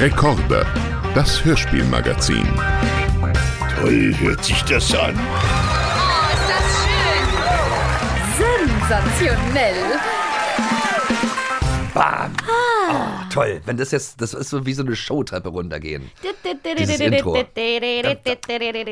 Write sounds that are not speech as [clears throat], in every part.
Rekorde, das Hörspielmagazin. Toll hört sich das an. Oh, ist das schön! Sensationell! Bam! Oh, toll. Wenn das jetzt, das ist so wie so eine Showtreppe runtergehen. Dieses Intro.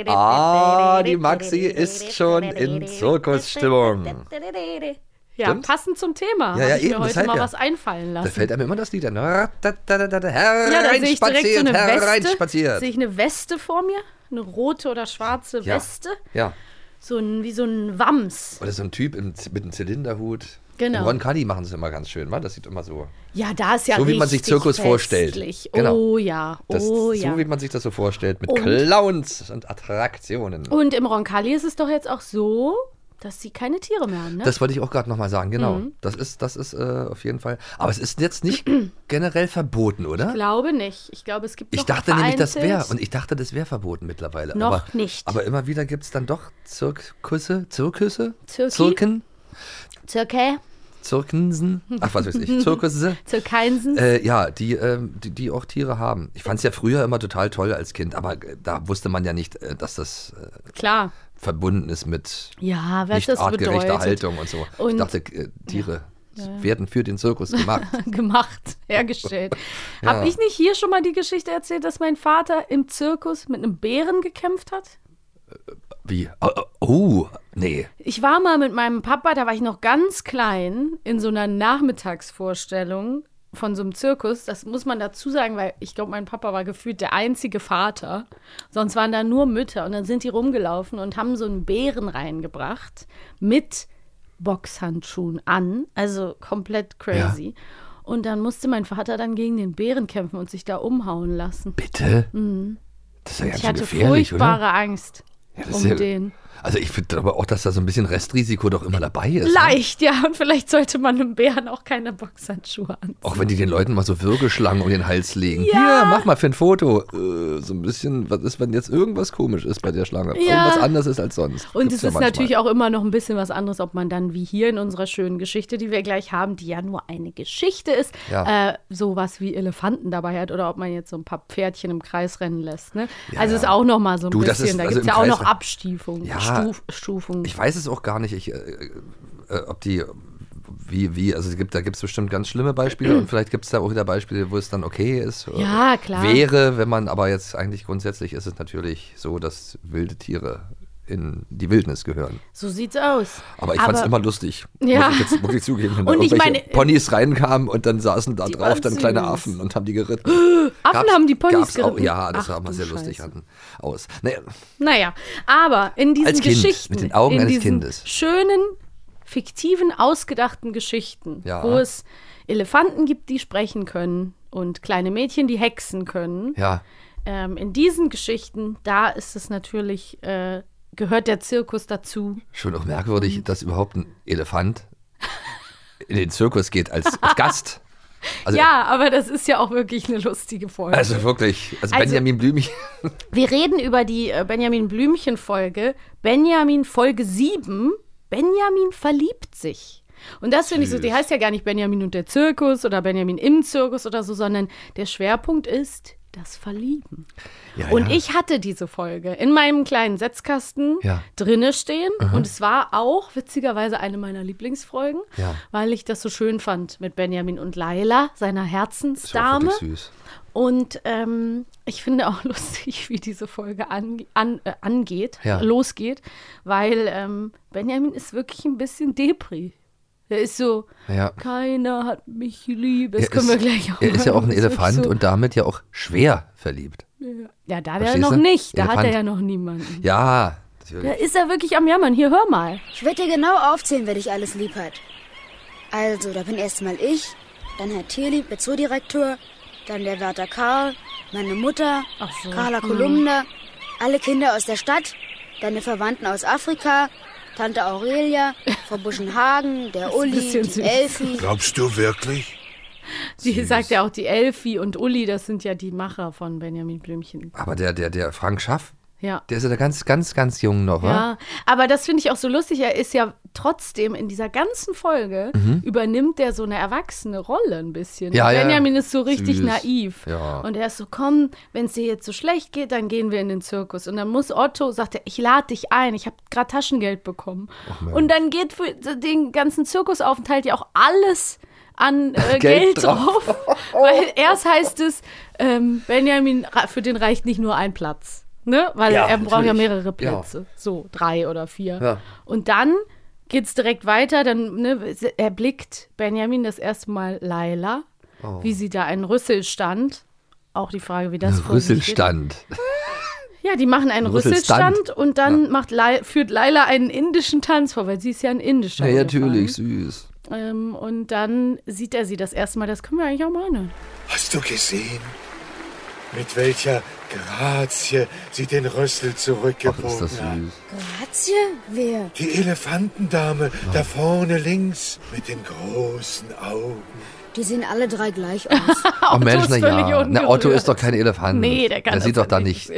Ah, die Maxi ist schon in Zirkusstimmung. [laughs] Ja, Stimmt? passend zum Thema. Ja, ja, ich eben, mir heute mal ja. was einfallen Da lassen. fällt einem immer das Lied an. ja, da sehe ich direkt so Weste. hereinspaziert. Sehe ich eine Weste vor mir? Eine rote oder schwarze Ja. Weste? Ja. So ein, wie so ein Wams. Oder so ein Typ im, mit einem Zylinderhut. Genau. Im Ron Cuddy machen sie immer ganz schön, wa? Das sieht immer so. Ja, da ist ja So wie man sich Zirkus vorstellt. festlich. Genau. Oh ja, Das, oh so ja. wie man sich das so vorstellt, mit Und? Clowns und Attraktionen. Und im Roncalli ist es doch jetzt auch so, dass sie keine Tiere mehr haben, ne? Das wollte ich auch gerade nochmal sagen, genau. Mhm. Das ist, das ist äh, auf jeden Fall. Aber es ist jetzt nicht [clears throat] generell verboten, oder? ich glaube nicht. Ich glaube, es gibt Ich noch dachte nämlich, das wäre. Und ich dachte, das wäre verboten mittlerweile. Noch aber, nicht. Aber immer wieder gibt es dann doch Zirkusse, Zirkusse, Zirki? Zirken, Zirke, Zirkensen, ach was weiß ich, [laughs] Zirkusse. Zirkeinsen. Äh, ja, die, ähm, die, die auch Tiere haben. Ich fand es ja früher immer total toll als Kind, aber äh, da wusste man ja nicht, äh, dass das äh, Klar. Verbunden ist mit Ja, nicht das artgerechter. Haltung und so. ich Und- dachte, äh, Tiere werden für den Zirkus gemacht. [laughs] gemacht, hergestellt. [laughs] Ja. Habe ich nicht hier schon mal die Geschichte erzählt, dass mein Vater im Zirkus mit einem Bären gekämpft hat? Wie? Oh, oh, oh, nee. Ich war mal mit meinem Papa, da war ich noch ganz klein, in so einer Nachmittagsvorstellung von so einem Zirkus. Das muss man dazu sagen, weil ich glaube, mein Papa war gefühlt der einzige Vater. Sonst waren da nur Mütter. Und dann sind die rumgelaufen und haben so einen Bären reingebracht mit Boxhandschuhen an. Also komplett crazy. Und dann musste mein Vater dann gegen den Bären kämpfen und sich da umhauen lassen. Bitte? Das ist ja ganz Mhm. Ich hatte gefährlich, furchtbare oder? Angst Ja, um ja, den. Also ich finde aber auch, dass da so ein bisschen Restrisiko doch immer dabei ist. Ne? Leicht, ja. Und vielleicht sollte man einem Bären auch keine Boxhandschuhe anziehen. Auch wenn die den Leuten mal so Würgeschlangen um den Hals legen. Ja. Hier, mach mal für ein Foto. Äh, so ein bisschen, was ist, wenn jetzt irgendwas komisch ist bei der Schlange? Ja. Irgendwas anders ist als sonst. Und Gibt's es ja ist manchmal. natürlich auch immer noch ein bisschen was anderes, ob man dann wie hier in unserer schönen Geschichte, die wir gleich haben, die ja nur eine Geschichte ist, Ja. äh, sowas wie Elefanten dabei hat oder ob man jetzt so ein paar Pferdchen im Kreis rennen lässt. Ne? Ja, also ist auch noch mal so ein Du, bisschen, ist- da also gibt es ja auch noch Abstufungen, Ja. Stuf. Ich weiß es auch gar nicht, ich, äh, äh, ob die, wie, wie, also es gibt, da gibt es bestimmt ganz schlimme Beispiele und vielleicht gibt es da auch wieder Beispiele, wo es dann okay ist. äh, Ja, klar. Wäre, wenn man, aber jetzt eigentlich grundsätzlich ist es natürlich so, dass wilde Tiere in die Wildnis gehören. so sieht's aus. Aber ich fand es immer lustig, Ja. muss ich jetzt wirklich zugeben, [laughs] wenn da Und ich irgendwelche meine, Ponys reinkamen und dann saßen da drauf dann kleine. Affen und haben die geritten. [gasps] Affen haben die Ponys gab's Auch, geritten? ja, das Ach, sah du sehr lustig an, aus. Naja, Naja, aber in diesen Kind, Geschichten, mit den Augen in eines diesen Kindes. schönen, fiktiven, ausgedachten Geschichten, Ja. wo es Elefanten gibt, die sprechen können und kleine Mädchen, die hexen können. ja, Ähm, in diesen Geschichten, da ist es natürlich, äh, gehört der Zirkus dazu. schon auch merkwürdig, dass überhaupt ein Elefant in den Zirkus geht als, als Gast. Also, [laughs] ja, aber das ist ja auch wirklich eine lustige Folge. also wirklich, also, Also- Benjamin Blümchen, [laughs] Wir reden über die äh, Benjamin Blümchen-Folge. Benjamin Folge 7. Benjamin verliebt sich. Und das finde ich so, die heißt ja gar nicht Benjamin und der Zirkus oder Benjamin im Zirkus oder so, sondern der Schwerpunkt ist das Verlieben. Ja, und ja. ich hatte diese Folge in meinem kleinen Setzkasten Ja. drinne stehen. Und es war auch witzigerweise eine meiner Lieblingsfolgen, weil ich das so schön fand mit Benjamin und Laila, seiner ist Herzensdame. wirklich süß. Und ähm, ich finde auch [laughs] lustig, wie diese Folge an, an, äh, angeht, losgeht, weil ähm, Benjamin ist wirklich ein bisschen Depri. Er ist so, Ja. keiner hat mich lieb. Das Er können ist, wir gleich auch Er ist ja auch ein Elefant so, und damit ja auch schwer verliebt. Ja, da wäre er noch nicht. Da hat er Elefant. ja noch niemanden. Ja, Da natürlich. ist er wirklich am Jammern. Hier, hör mal. Ich werde dir genau aufzählen, wer dich alles lieb hat. Also, da bin erstmal ich, dann Herr Tierlieb, der Zoodirektor, dann der Wärter Karl, meine Mutter, so. Carla Hm. Kolumna, alle Kinder aus der Stadt, deine Verwandten aus Afrika, Tante Aurelia, Frau Buschenhagen, der Uli, die süß. Elfi. Glaubst du wirklich? Sie sagt ja auch, die Elfi und Uli, das sind ja die Macher von Benjamin Blümchen. Aber der, der, der Frank Schaff, Ja. Der ist ja da ganz, ganz, ganz jung noch, wa? Ja, aber das finde ich auch so lustig. Er ist ja trotzdem in dieser ganzen Folge übernimmt der so eine erwachsene Rolle ein bisschen. Mhm. Ja, ja. Benjamin ist so richtig Süß. naiv. Ja. Und er ist so, komm, wenn es dir jetzt so schlecht geht, dann gehen wir in den Zirkus. Und dann muss Otto, sagt er, ich lade dich ein, ich habe gerade Taschengeld bekommen. Und dann geht für den ganzen Zirkusaufenthalt ja auch alles an äh, [laughs] Geld Geld, drauf. Weil erst heißt es, ähm, Benjamin, für den reicht nicht nur ein Platz. Ne? Weil Ja, er braucht ja natürlich. mehrere Plätze. So, drei oder vier. Ja. Und dann geht es direkt weiter. Dann ne, erblickt Benjamin das erste Mal Laila, Oh. wie sie da einen Rüsselstand. Auch die Frage, wie das. Rüsselstand. [laughs] Ja, die machen einen Rüsselstand. Rüsselstand und dann macht Lai, führt Laila einen indischen Tanz vor, weil sie ist ja ein indischer. Ja, natürlich, süß. Ähm, und dann sieht er sie das erste Mal. Das können wir eigentlich auch mal anhören. Hast du gesehen, mit welcher Grazie sie den Rössel Ach, ist zurückgebogen das hat? Grazie? Wer? Die Elefantendame da vorne links mit den großen Augen. Die sehen alle drei gleich aus. [laughs] Oh Mensch, ist na völlig ja. Na, Otto ist doch kein Elefant. Nee, der kann Der sieht doch da nicht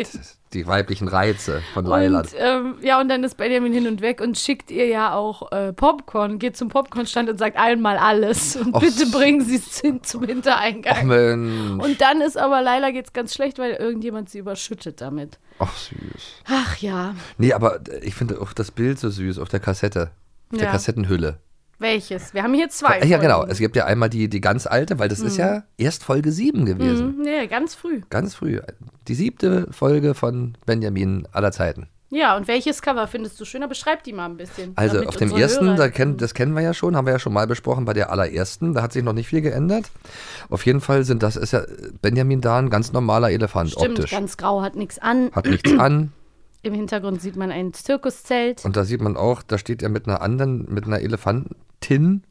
die weiblichen Reize von Laila. Und ähm, ja, und dann ist Benjamin hin und weg und schickt ihr ja auch äh, Popcorn, geht zum Popcornstand und sagt einmal alles. [laughs] Und Och, bitte bringen Sie es hin zum Hintereingang. Mensch. und dann ist aber Laila geht's ganz schlecht, weil irgendjemand sie überschüttet damit. Ach süß. Ach ja. Nee, aber ich finde auch das Bild so süß auf der Kassette. Auf der Ja. Kassettenhülle. Welches? Wir haben hier zwei. Ja, genau. Folgen. Es gibt ja einmal die, die ganz alte, weil das ist ja erst Folge 7 gewesen. Mhm, nee, ganz früh. Ganz früh. Die siebte Folge von Benjamin aller Zeiten. Ja, und welches Cover findest du schöner? Beschreib die mal ein bisschen. Also auf dem ersten, da kenn, das kennen wir ja schon, haben wir ja schon mal besprochen, bei der allerersten, da hat sich noch nicht viel geändert. Auf jeden Fall sind das, ist ja Benjamin da ein ganz normaler Elefant Stimmt, optisch. ganz grau, hat nichts an. Hat nichts an. Im Hintergrund sieht man ein Zirkuszelt. Und da sieht man auch, da steht er mit einer anderen, mit einer Elefantin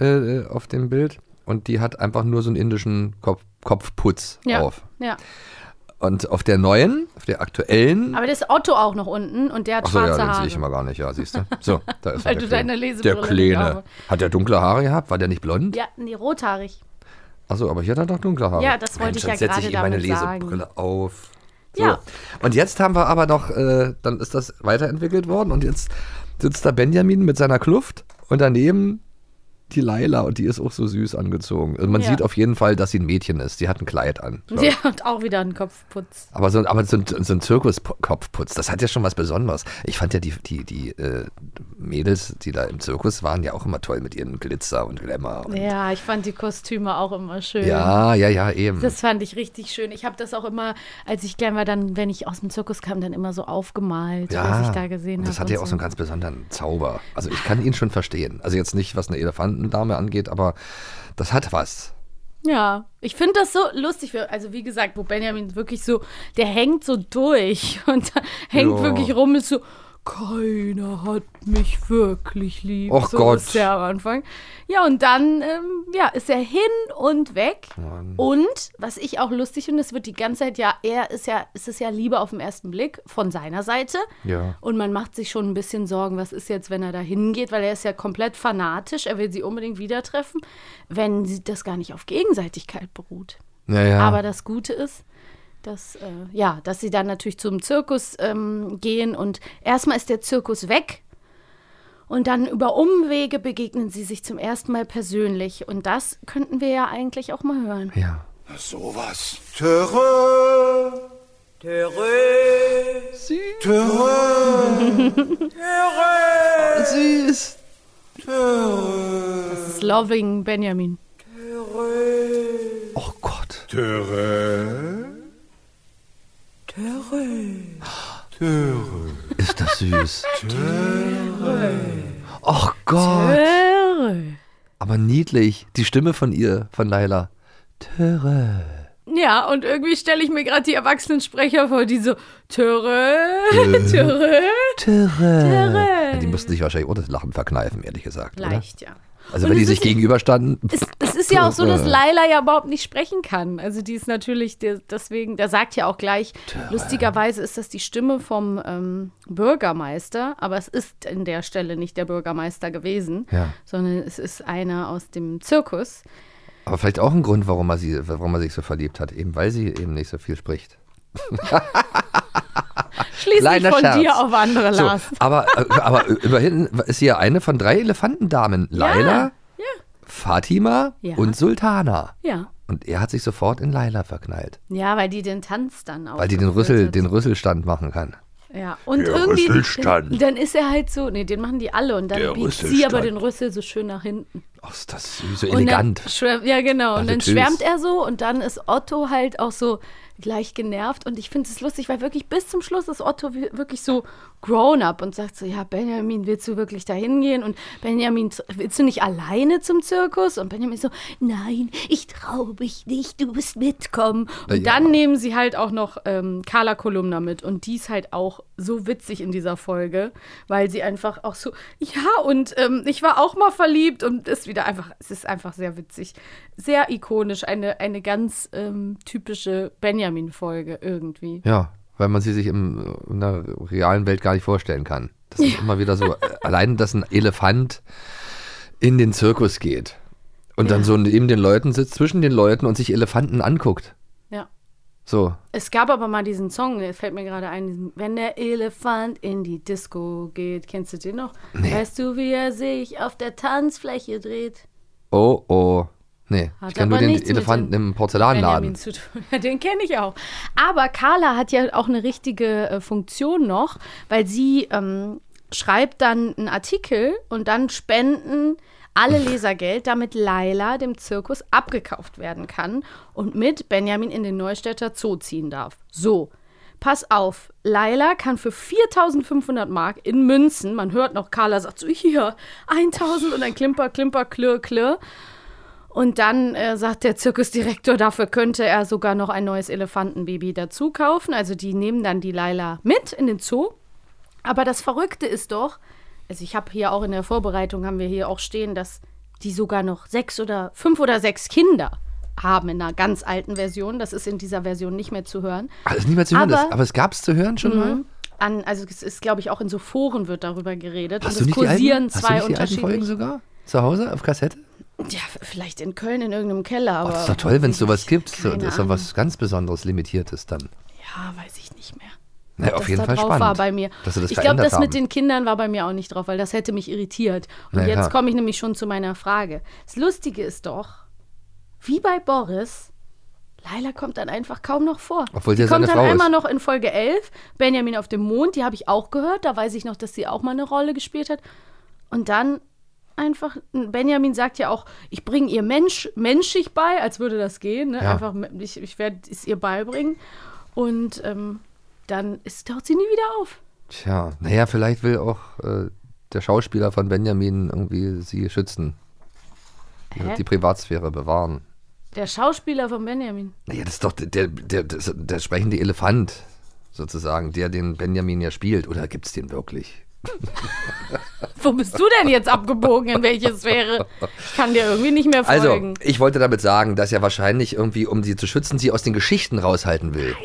äh, auf dem Bild. Und die hat einfach nur so einen indischen Kopf, Kopfputz Ja. auf. Ja. Und auf der neuen, auf der aktuellen. Aber da ist Otto auch noch unten und der hat ja, schwarze den Haare. sehe ich immer gar nicht, ja, siehst du. So, [laughs] da ist Weil er, du der deine Kleine. Lesebrille Der Kleine. Hat der dunkle Haare gehabt? War der nicht blond? Ja, nee, rothaarig. Achso, aber hier hat er doch dunkle Haare. Ja, das wollte Mensch, ich ja gerade ich ihm meine damit sagen. Lesebrille auf. So. Ja. Und jetzt haben wir aber noch, äh, dann ist das weiterentwickelt worden und jetzt sitzt da Benjamin mit seiner Kluft und daneben die Laila und die ist auch so süß angezogen. Also man Ja. sieht auf jeden Fall, dass sie ein Mädchen ist. Die hat ein Kleid an. Der hat auch wieder einen Kopfputz. Aber so, aber so ein, so ein Zirkuskopfputz, das hat ja schon was Besonderes. Ich fand ja die, die, die äh, Mädels, die da im Zirkus waren, ja auch immer toll mit ihren Glitzer und Glamour. Und Ja, ich fand die Kostüme auch immer schön. ja, ja, ja, eben. Das fand ich richtig schön. Ich habe das auch immer, als ich klein war, dann, wenn ich aus dem Zirkus kam, dann immer so aufgemalt, was ich da gesehen habe. das hat ja auch so einen ganz besonderen Zauber. Also ich kann ihn schon verstehen. Also jetzt nicht, was eine Elefantendame angeht, aber das hat was. Ja, ich finde das so lustig. Also wie gesagt, wo Benjamin wirklich so, der hängt so durch [laughs] und hängt Ja. wirklich rum, ist so, keiner hat mich wirklich lieb. Och so Gott. ist der am Anfang. Ja, und dann ähm, ja, ist er hin und weg. Und was ich auch lustig finde, es wird die ganze Zeit ja, er ist ja, es ist ja Liebe auf den ersten Blick von seiner Seite. Ja. Und man macht sich schon ein bisschen Sorgen, was ist jetzt, wenn er da hingeht, weil er ist ja komplett fanatisch, er will sie unbedingt wieder treffen, wenn sie das gar nicht auf Gegenseitigkeit beruht. Naja. Aber das Gute ist, dass, äh, ja, dass sie dann natürlich zum Zirkus ähm, gehen und erstmal ist der Zirkus weg und dann über Umwege begegnen sie sich zum ersten Mal persönlich und das könnten wir ja eigentlich auch mal hören. ja. Na sowas. Terrain. Terrain. Süß. Das ist Loving Benjamin. Oh Gott. Terrain. Ist das süß. Oh Gott. Töre. Aber niedlich. Die Stimme von ihr, von Laila. Töre. Ja, und irgendwie stelle ich mir gerade die Erwachsenensprecher vor, die so Töre, Töre. Töre. Ja, die mussten sich wahrscheinlich auch das Lachen verkneifen, ehrlich gesagt. Oder? Leicht, ja. Also Und wenn die sich gegenüberstanden. Es, es ist ja auch so, dass Töre. Laila ja überhaupt nicht sprechen kann. Also die ist natürlich, der, deswegen, der sagt ja auch gleich, lustigerweise ist das die Stimme vom ähm, Bürgermeister, aber es ist in der Stelle nicht der Bürgermeister gewesen, Ja. sondern es ist einer aus dem Zirkus. Aber vielleicht auch ein Grund, warum er, sie, warum er sich so verliebt hat. Eben weil sie eben nicht so viel spricht. [laughs] Schließ nicht Kleiner von Scherz. dir auf andere So, Last. aber, äh, aber immerhin ist sie ja eine von drei Elefantendamen. Laila, ja. Fatima Ja. und Sultana. Ja. Und er hat sich sofort in Laila verknallt. Ja, weil die den Tanz dann auch. Weil die den, Rüssel, den Rüsselstand machen kann. Ja, und Der irgendwie. Rüsselstand. Dann ist er halt so. Nee, den machen die alle. Und dann Der biegt sie aber den Rüssel so schön nach hinten. Ach, ist das süß, so Und elegant. Dann schwärmt, ja, genau. Und dann schwärmt er so und dann ist Otto halt auch so gleich genervt. Und ich finde es lustig, weil wirklich bis zum Schluss ist Otto wirklich so grown up und sagt so: Ja, Benjamin, willst du wirklich da hingehen? Und Benjamin, willst du nicht alleine zum Zirkus? Und Benjamin so: Nein, ich traue mich nicht, du musst mitkommen. Und Ja. dann nehmen sie halt auch noch ähm, Carla Kolumna mit. Und die ist halt auch so witzig in dieser Folge, weil sie einfach auch so: Ja, und ähm, ich war auch mal verliebt und ist wieder einfach, es ist einfach sehr witzig. Sehr ikonisch, eine, eine ganz ähm, typische Benjamin-Folge irgendwie. Ja, weil man sie sich im, in der realen Welt gar nicht vorstellen kann. Das ist immer wieder so, [laughs] allein, dass ein Elefant in den Zirkus geht und dann so neben den Leuten sitzt, zwischen den Leuten und sich Elefanten anguckt. Ja. So, Es gab aber mal diesen Song, der fällt mir gerade ein, wenn der Elefant in die Disco geht. Kennst du den noch? Weißt du, wie er sich auf der Tanzfläche dreht? oh, oh. Nee, Hat ich kenne nur den Elefanten im Porzellanladen. Benjamin zu tun. [laughs] Ja, den kenne ich auch. Aber Carla hat ja auch eine richtige äh, Funktion noch, weil sie ähm, schreibt dann einen Artikel und dann spenden alle Leser Geld, damit Laila dem Zirkus abgekauft werden kann und mit Benjamin in den Neustädter Zoo ziehen darf. So. Pass auf, Laila kann für 4500 Mark in Münzen, man hört noch, Carla sagt so, hier, 1000 und ein Klimper, Klimper, Klirr, Klirr. Und dann äh, sagt der Zirkusdirektor, dafür könnte er sogar noch ein neues Elefantenbaby dazu kaufen. Also die nehmen dann die Laila mit in den Zoo. Aber das Verrückte ist doch, also ich habe hier auch in der Vorbereitung, haben wir hier auch stehen, dass die sogar noch sechs oder fünf oder sechs Kinder haben in einer ganz alten Version. Das ist in dieser Version nicht mehr zu hören. Ist nicht mehr zu hören, Aber- das, aber es gab es zu hören schon mal. An, also es ist, glaube ich, auch in so Foren wird darüber geredet. Hast und du es nicht die kursieren alten, hast du zwei nicht die alten Folgen unterschiedliche. sogar? Zu Hause auf Kassette? Ja, vielleicht in Köln in irgendeinem Keller. Oh, Aber das ist doch toll, wenn es sowas gibt. So, das ist doch was ganz Besonderes, Limitiertes dann. Ja, weiß ich nicht mehr. Na, ob auf jeden da Fall spannend. war bei mir. Dass das ich glaube, das haben. mit den Kindern war bei mir auch nicht drauf, weil das hätte mich irritiert. Und Na jetzt komme ich nämlich schon zu meiner Frage. Das Lustige ist doch, wie bei Boris, Laila kommt dann einfach kaum noch vor. Obwohl sie sie ja kommt dann Frau einmal ist. noch in Folge 11, Benjamin auf dem Mond, die habe ich auch gehört, da weiß ich noch, dass sie auch mal eine Rolle gespielt hat. Und dann einfach, Benjamin sagt ja auch, ich bringe ihr Mensch, menschlich bei, als würde das gehen. Ne? Ja. Einfach, ich, ich werde es ihr beibringen. Und ähm, dann ist, taucht sie nie wieder auf. Tja, naja, vielleicht will auch äh, der Schauspieler von Benjamin irgendwie sie schützen. Hä? Die Privatsphäre bewahren. Der Schauspieler von Benjamin. Naja, das ist doch der, der, der, der sprechende Elefant, sozusagen, der den Benjamin ja spielt. Oder gibt es den wirklich? [laughs] Wo bist du denn jetzt abgebogen, in welche Sphäre? Ich kann dir irgendwie nicht mehr Also, folgen. ich wollte damit sagen, dass er wahrscheinlich irgendwie, um sie zu schützen, sie aus den Geschichten raushalten will.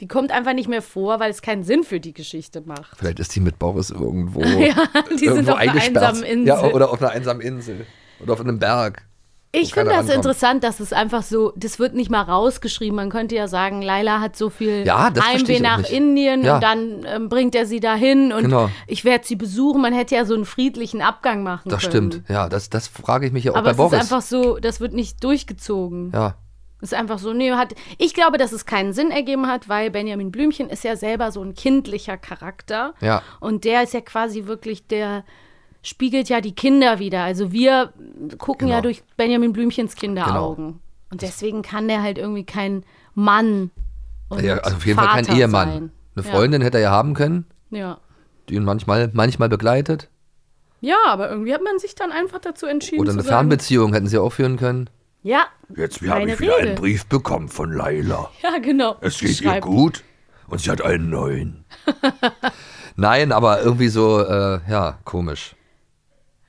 die kommt einfach nicht mehr vor, weil es keinen Sinn für die Geschichte macht. Vielleicht ist sie mit Boris irgendwo, [laughs] Ja, die sind irgendwo auf einer einsamen Insel. Ja, oder auf einer einsamen Insel. Oder auf einem Berg. Ich finde das rankommt. interessant, dass es einfach so, das wird nicht mal rausgeschrieben. Man könnte ja sagen, Laila hat so viel Ja, das Heimweh nach nicht. Indien Ja. und dann ähm, bringt er sie dahin und Genau. ich werde sie besuchen. Man hätte ja so einen friedlichen Abgang machen Das können. stimmt. Ja, das, das frage ich mich ja auch Aber bei es Boris. ist einfach so, das wird nicht durchgezogen. ja, Ist einfach so, nee, hat. Ich glaube, dass es keinen Sinn ergeben hat, weil Benjamin Blümchen ist ja selber so ein kindlicher Charakter. Ja. Und der ist ja quasi wirklich der spiegelt ja die Kinder wieder. Also wir gucken ja Genau. durch Benjamin Blümchens Kinderaugen. Und deswegen kann der halt irgendwie kein Mann und ja also auf jeden Fall Vater kein Ehemann. Sein. Eine Freundin hätte er ja haben können, Ja. ja. die ihn manchmal, manchmal begleitet. Ja, aber irgendwie hat man sich dann einfach dazu entschieden Oder zu eine sagen, Fernbeziehung hätten sie auch führen können. Ja, Jetzt habe ich wieder Regel. einen Brief bekommen von Laila. [laughs] ja, genau. Es geht ihr schreibt- gut und sie hat einen neuen. [laughs] [laughs] Nein, aber irgendwie so, äh, ja, komisch.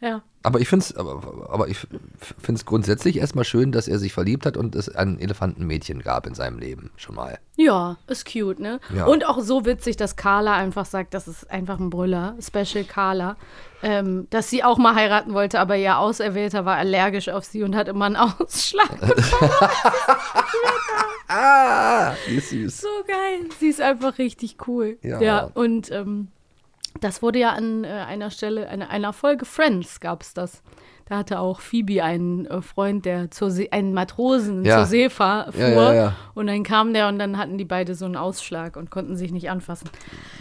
Ja. Aber ich finde es aber, aber ich find's grundsätzlich erstmal schön, dass er sich verliebt hat und es ein Elefantenmädchen gab in seinem Leben schon mal. Ja, ist cute, ne? Ja. Und auch so witzig, dass Carla einfach sagt, das ist einfach ein Brüller, Special Carla, ähm, dass sie auch mal heiraten wollte, aber ihr Auserwählter war allergisch auf sie und hat immer einen [laughs] Ausschlag. [laughs] [laughs] Ah, die ist süß. so geil. Sie ist einfach richtig cool. Ja. und ähm, das wurde ja an äh, einer Stelle, an einer Folge Friends gab es das. Da hatte auch Phoebe einen äh, Freund, der zur See, einen Matrosen Ja. zur See fahr, fuhr. Ja, ja, ja. Und dann kam der und dann hatten die beide so einen Ausschlag und konnten sich nicht anfassen.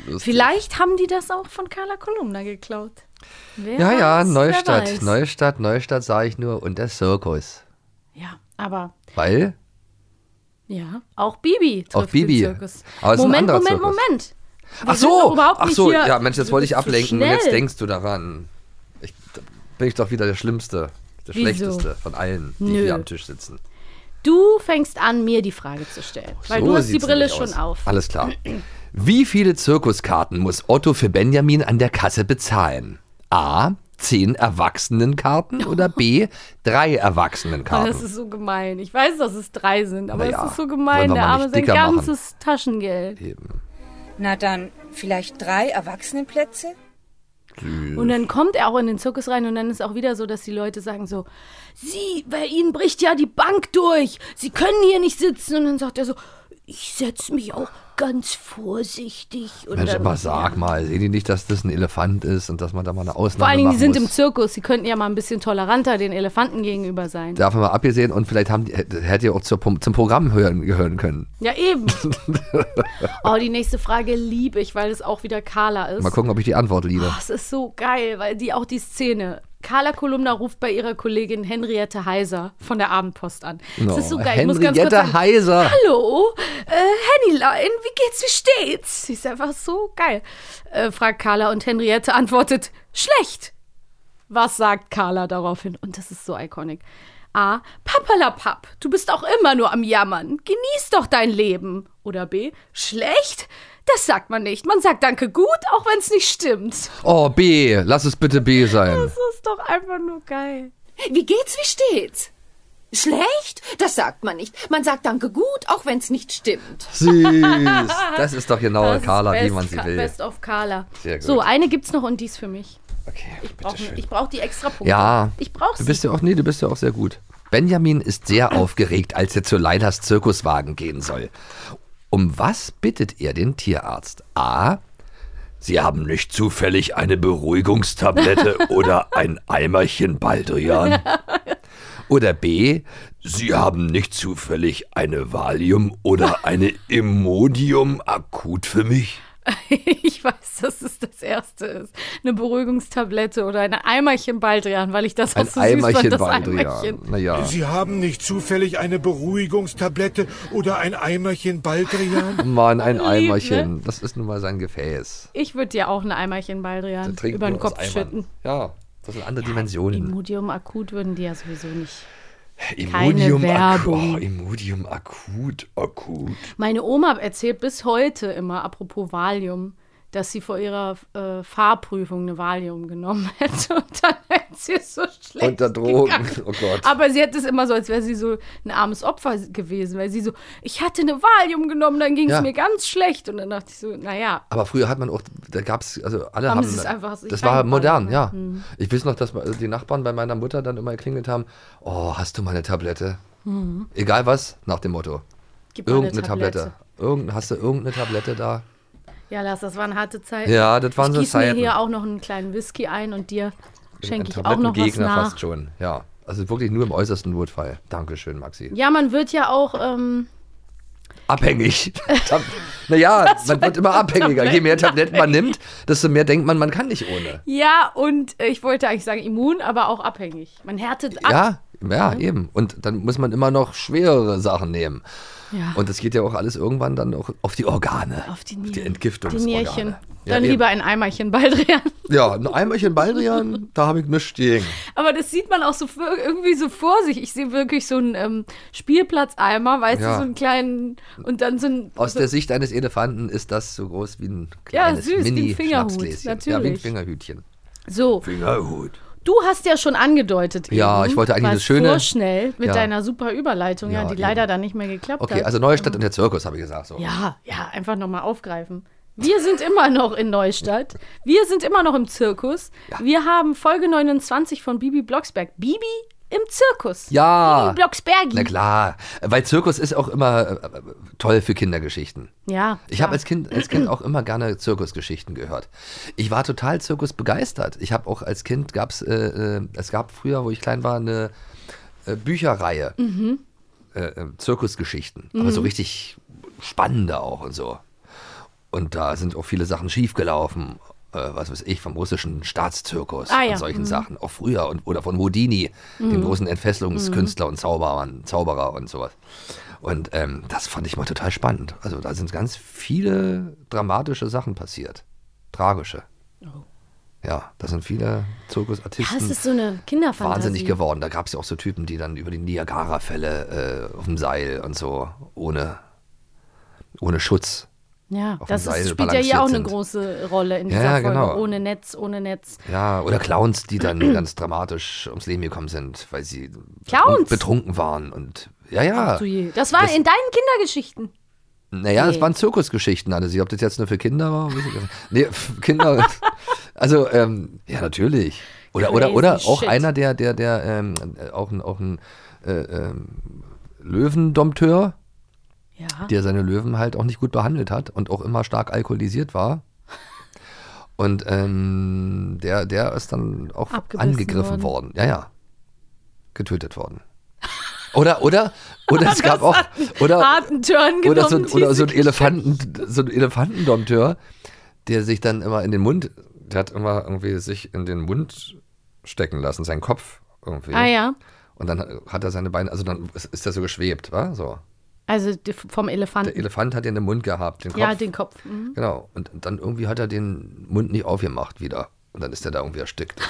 Lustig. Vielleicht haben die das auch von Carla Kolumna geklaut. Wer Ja, ja, weiß, wer Neustadt. Neustadt, Neustadt sage ich nur. Und der Zirkus. Ja, aber Weil? ja, auch Bibi trifft Auch Bibi. den Zirkus. Aber Moment, Moment, Zirkus. Moment. Wir Ach so, ach so, ja, Mensch, jetzt wollte ich ablenken und jetzt denkst du daran. Ich, da bin ich doch wieder der Schlimmste, der Wieso? Schlechteste von allen, die Nö. hier am Tisch sitzen. Du fängst an, mir die Frage zu stellen. Weil So du hast die Brille schon aus. auf. Alles klar. Wie viele Zirkuskarten muss Otto für Benjamin an der Kasse bezahlen? A. Zehn Erwachsenenkarten oder B. Drei Oh, das Erwachsenenkarten? ist so gemein. Ich weiß, dass es drei sind, aber Naja, es ist so gemein. Der Arme sein dicker machen. ganzes Taschengeld. Eben. Na dann, vielleicht drei Erwachsenenplätze? Und dann kommt er auch in den Zirkus rein und dann ist auch wieder so, dass die Leute sagen so, Sie, bei Ihnen bricht ja die Bank durch. Sie können hier nicht sitzen. Und dann sagt er so, ich setze mich auch ganz vorsichtig. Und Mensch, aber sag mal, sehen die nicht, dass das ein Elefant ist und dass man da mal eine Ausnahme Vor allen Dingen, die sind im? Zirkus. Sie könnten ja mal ein bisschen toleranter den Elefanten gegenüber sein. Davon mal abgesehen und vielleicht haben die, hätte ja auch zur, zum Programm hören, gehören können. Ja, eben. [laughs] oh, die nächste Frage liebe ich, weil es auch wieder Carla ist. Mal gucken, ob ich die Antwort liebe. Oh, es ist so geil, weil die auch die Szene. Carla Kolumna ruft bei ihrer Kollegin Henriette Heiser von der Abendpost an. No, Es ist so geil. Ich muss ganz kurz Henriette sagen, Heiser. Hallo, äh, Hennylein, wie geht's, wie steht's? Sie ist einfach so geil. Äh, fragt Carla und Henriette antwortet, schlecht. Was sagt Carla daraufhin? Und das ist so iconic. A. Papalapap, du bist auch immer nur am Jammern. Genieß doch dein Leben. Oder B. Schlecht? Das sagt man nicht. Man sagt Danke gut, auch wenn es nicht stimmt. Oh, B. Lass es bitte B sein. Das ist doch einfach nur geil. Wie geht's, wie steht's? Schlecht? Das sagt man nicht. Man sagt Danke gut, auch wenn's nicht stimmt. Süß. [laughs] Das ist doch genau Das Carla, wie man sie will. Best of Carla. Sehr gut. So, eine gibt's noch und die ist für mich. Okay, Ich brauche brauch die extra Punkte. Ja. Ich brauche Du sie. bist ja auch, nee, du bist ja auch sehr gut. Benjamin ist sehr aufgeregt, als er zu Leilas Zirkuswagen gehen soll. Um was bittet er den Tierarzt? A. Sie haben nicht zufällig eine Beruhigungstablette [laughs] oder ein Eimerchen Baldrian? Oder B. Sie haben nicht zufällig eine Valium oder eine Imodium akut für mich? [laughs] Ich weiß, dass es das erste ist. Eine Beruhigungstablette oder ein Eimerchen Baldrian, weil ich das auch Ein so süß Eimerchen fand, das Baldrian. Eimerchen. Naja. Sie haben nicht zufällig eine Beruhigungstablette oder ein Eimerchen Baldrian? [laughs] Mann, ein Lieb, Eimerchen. ne? Das ist nun mal sein Gefäß. Ich würde dir auch ein Eimerchen Baldrian über den Kopf schütten. Ja, das sind andere Dimensionen. Imodium akut würden die ja sowieso nicht. Imodium Werbung. akut. Imodium akut, akut. Meine Oma erzählt bis heute immer, apropos Valium, dass sie vor ihrer äh, Fahrprüfung eine Valium genommen [laughs] hätte und dann hätte sie es so schlecht Unter Drogen. gegangen. Oh Gott. Aber sie hat es immer so, als wäre sie so ein armes Opfer gewesen, weil sie so, ich hatte eine Valium genommen, dann ging es Ja. mir ganz schlecht. Und dann dachte ich so, naja, Aber früher hat man auch, da gab es, also alle Haben haben, es einfach das war modern, ne? ja. Ich weiß noch, dass die Nachbarn bei meiner Mutter dann immer geklingelt haben, oh, hast du mal eine Tablette? Egal was, nach dem Motto. gib Irgendeine Tablette. Irgend, hast du irgendeine Tablette da? Ja, Lass, das waren harte Zeiten. Ja, das waren ich so gieß mir Zeiten. hier auch noch einen kleinen Whisky ein und dir schenke ich auch noch was Tablettengegner nach. fast schon, ja. Also wirklich nur im äußersten Notfall. Dankeschön, Maxi. Ja, man wird ja auch, ähm, Abhängig. [laughs] Naja, man wird immer abhängiger. Je mehr Tabletten man nimmt, desto mehr denkt man, man kann nicht ohne. ja, und äh, ich wollte eigentlich sagen immun, aber auch abhängig. Man härtet ab. Ja, ja, eben. Und dann muss man immer noch schwerere Sachen nehmen. Ja. Und das geht ja auch alles irgendwann dann auch auf die Organe. Auf die die Nieren. Entgiftungsorgane. Die Nierchen. Ja, Dann eben. lieber ein Eimerchen Baldrian. [laughs] Ja, ein Eimerchen Baldrian, da habe ich nichts gegen. Aber das sieht man auch so für, irgendwie so vor sich. Ich sehe wirklich so einen ähm, Spielplatzeimer, weißt Ja. du, so einen kleinen und dann so ein. Aus so, der Sicht eines Elefanten ist das so groß wie ein Ja, kleines süß, wie ein Fingerhut, Mini-Schnapsgläschen. Ja, wie ein natürlich. Fingerhütchen. so. Fingerhut. Du hast ja schon angedeutet. Ja, eben, ich wollte eigentlich das Schöne- vorschnell mit Ja. deiner super Überleitung, ja, Ja, die eben. leider dann nicht mehr geklappt Okay, hat. also Neustadt und der Zirkus, habe ich gesagt. So. Ja, ja, einfach nochmal aufgreifen. Wir sind immer noch in Neustadt. Wir sind immer noch im Zirkus. Wir haben Folge 29 von Bibi Blocksberg. Bibi im Zirkus. Ja. Bibi Blocksbergi. Na klar, weil Zirkus ist auch immer äh, äh, toll für Kindergeschichten. Ja. Ich habe als Kind, als kind auch immer gerne Zirkusgeschichten gehört. Ich war total Zirkus begeistert. Ich habe auch als Kind gab's, äh, äh, es gab früher, wo ich klein war, eine äh, Bücherreihe, äh, äh, Zirkusgeschichten, aber so richtig spannende auch und so. Und da sind auch viele Sachen schiefgelaufen. Äh, was weiß ich, vom russischen Staatszirkus Ah, ja. und solchen Sachen. Auch früher. Und, oder von Houdini, dem großen Entfesselungskünstler und Zauberer, Zauberer und sowas. Und ähm, das fand ich mal total spannend. Also da sind ganz viele dramatische Sachen passiert. Tragische. Ja, da sind viele Zirkusartisten es ist so eine Kinderfantasie. wahnsinnig geworden. Da gab es ja auch so Typen, die dann über die Niagara-Fälle äh, auf dem Seil und so, ohne, ohne Schutz. Ja, das ist, spielt ja hier auch eine große Rolle in dieser ja, Folge. genau. Ohne Netz, ohne Netz. Ja, oder Clowns, die dann [clears throat] ganz dramatisch ums Leben gekommen sind, weil sie Clowns? betrunken waren und ja, ja. Das war Das- in deinen Kindergeschichten. Naja, das Nee. waren Zirkusgeschichten, alle sie. Ob das jetzt nur für Kinder war? Nee, Kinder. [laughs] also, ähm, ja, natürlich. Oder, oder, Crazy oder auch shit. einer, der, der, der, ähm, äh, auch ein, auch ein äh, ähm, Löwendompteur, Ja. der seine Löwen halt auch nicht gut behandelt hat und auch immer stark alkoholisiert war. Und ähm, der, der ist dann auch angegriffen worden. worden. Ja, ja. Getötet worden. Oder, oder, oder es [laughs] gab auch, oder, genommen. oder so, ein- oder so ein Elefanten, so ein Elefantendompteur, der sich dann immer in den Mund, der hat immer irgendwie sich in den Mund stecken lassen, seinen Kopf irgendwie. Ah ja. Und dann hat er seine Beine, also dann ist, ist er so geschwebt, wa? So. Also vom Elefanten. Der Elefant hat ja den Mund gehabt, den Kopf. ja, den Kopf. Mhm. Genau. Und dann irgendwie hat er den Mund nicht aufgemacht wieder. Und dann ist er da irgendwie erstickt.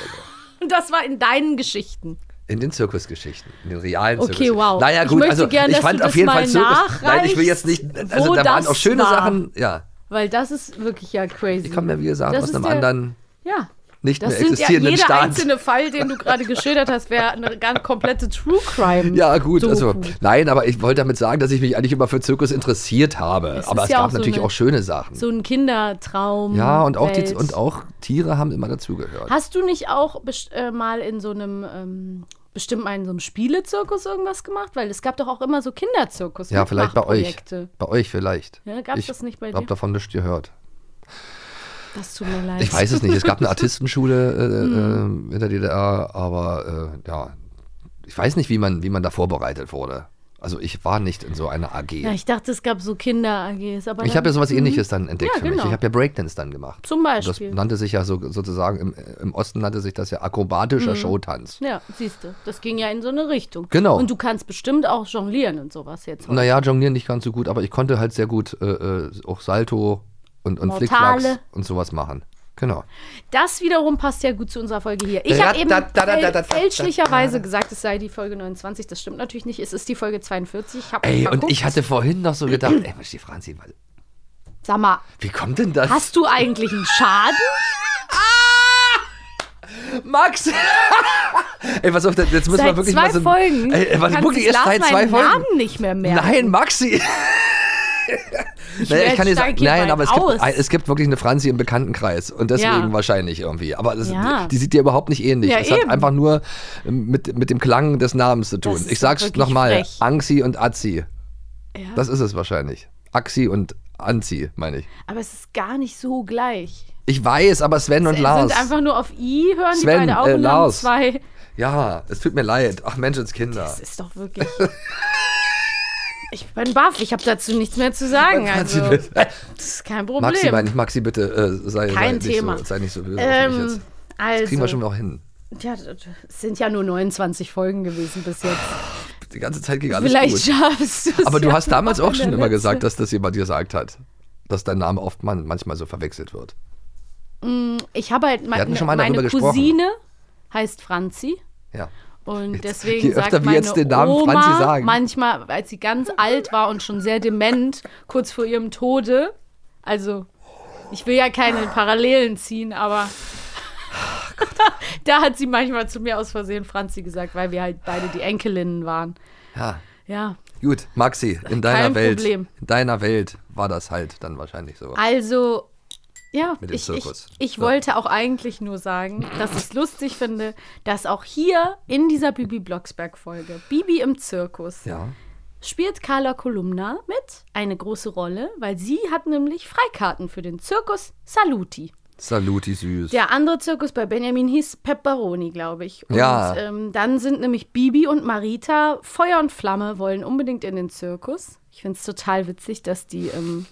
Und [laughs] das war in deinen Geschichten. In den Zirkusgeschichten, in den realen Okay, Zirkusgeschichten. wow. Naja, Ich gut, möchte also gern, ich fand du auf jeden Fall Zirkus. Nein, ich will jetzt nicht. Also da waren auch schöne war. Sachen. Ja, Weil das ist wirklich ja crazy. die kommen ja, wie gesagt, Das aus einem der- anderen, Ja. Nicht Das mehr ja existierenden jeder Staat. einzelne Fall, den du gerade geschildert hast, wäre eine ganz komplette True Crime. Ja, gut, Doku. also nein, aber ich wollte damit sagen, dass ich mich eigentlich immer für Zirkus interessiert habe. Es aber es ja gab auch so natürlich eine- auch schöne Sachen. So ein Kindertraum. ja, und auch, die, und auch Tiere haben immer dazugehört. Hast du nicht auch äh, mal in so einem, ähm, bestimmt mal in so einem Spielezirkus irgendwas gemacht? Weil es gab doch auch immer so Kinderzirkus. Ja, vielleicht bei euch. Bei euch vielleicht. Ja, gab's ich das nicht bei hab dir? davon nichts gehört. Das tut mir leid. Ich weiß es nicht. Es gab eine [laughs] Artistenschule äh, Mhm. äh, in der DDR, aber äh, ja, ich weiß nicht, wie man, wie man da vorbereitet wurde. Also ich war nicht in so einer AG. Ja, ich dachte, es gab so Kinder-AGs. aber ich habe ja sowas ähnliches dann entdeckt Ja, für mich. genau. Ich habe ja Breakdance dann gemacht. Zum Das Beispiel. nannte sich ja so, sozusagen, im, im Osten nannte sich das ja Mhm. akrobatischer Showtanz. Ja, siehst du. Das ging ja in so eine Richtung. Genau. Und du kannst bestimmt auch jonglieren und sowas jetzt. heute. Naja, jonglieren nicht ganz so gut, aber ich konnte halt sehr gut äh, äh, auch Salto und, und. Flickflacks und sowas machen. Genau. Das wiederum passt ja gut zu unserer Folge hier. Ich habe eben fälschlicherweise gesagt, es sei die Folge 29. Das stimmt natürlich nicht. Es ist die Folge 42. Ich Ey, und ich hatte vorhin noch so gedacht, ey, Mensch, die Franzi, weil- Sag mal, wie kommt denn das? hast du eigentlich einen Schaden? Max! [laughs] ey, pass auf, jetzt müssen wir wirklich zwei mal so. Folgen. Ey, was, wirklich erst seit zwei Folgen? Namen nicht mehr merken. Nein, Maxi! [laughs] ich Naja, ich kann dir steig sagen, hier nein, aber es gibt, es gibt wirklich eine Franzi im Bekanntenkreis und deswegen Ja. wahrscheinlich irgendwie. Aber das, Ja. die sieht dir überhaupt nicht ähnlich. Ja, es eben. hat einfach nur mit, mit dem Klang des Namens zu tun. Ich sag's nochmal. Angsi und Azi. Das ist es wahrscheinlich. Axi und Anzi, meine ich. Aber es ist gar nicht so gleich. Ich weiß, aber Sven und Sie Lars. sind einfach nur auf I, hören die Sven, beide auch äh, Lars. zwei. Ja, es tut mir leid. Ach Menschenskinder. Das ist doch wirklich. [laughs] Ich bin baff, ich habe dazu nichts mehr zu sagen. Also, das ist kein Problem. Maxi, ich, Maxi, bitte äh, sei, sei, Kein nicht Thema. So, sei nicht so böse ähm. Das kriegen wir also, schon noch hin. ja, es sind ja nur 29 Folgen gewesen bis jetzt. Die ganze Zeit ging alles Vielleicht gut. schaffst du es. Aber du ja hast damals auch schon immer gesagt, dass das jemand dir gesagt hat. Dass dein Name oft man, manchmal so verwechselt wird. Ich habe halt hatten meine, gesprochen. Cousine heißt Franzi. Ja. Und deswegen je öfter sagt meine jetzt den Namen Oma Franzi sagen. manchmal, als sie ganz alt war und schon sehr dement, kurz vor ihrem Tode. Also, ich will ja keine Parallelen ziehen, aber [laughs] Da hat sie manchmal zu mir aus Versehen Franzi gesagt, weil wir halt beide die Enkelinnen waren. Ja, Ja, gut, Maxi, in deiner Kein Welt, Problem. in deiner Welt war das halt dann wahrscheinlich so. also, ja, Mit dem ich, ich, Zirkus. ich Ja. wollte auch eigentlich nur sagen, dass ich es lustig finde, dass auch hier in dieser Bibi Blocksberg-Folge, Bibi im Zirkus, Ja. spielt Carla Kolumna mit eine große Rolle, weil sie hat nämlich Freikarten für den Zirkus Saluti. Saluti süß. Der andere Zirkus bei Benjamin hieß Pepperoni, glaube ich. Und Ja. ähm, dann sind nämlich Bibi und Marita Feuer und Flamme, wollen unbedingt in den Zirkus. Ich finde es total witzig, dass die ähm,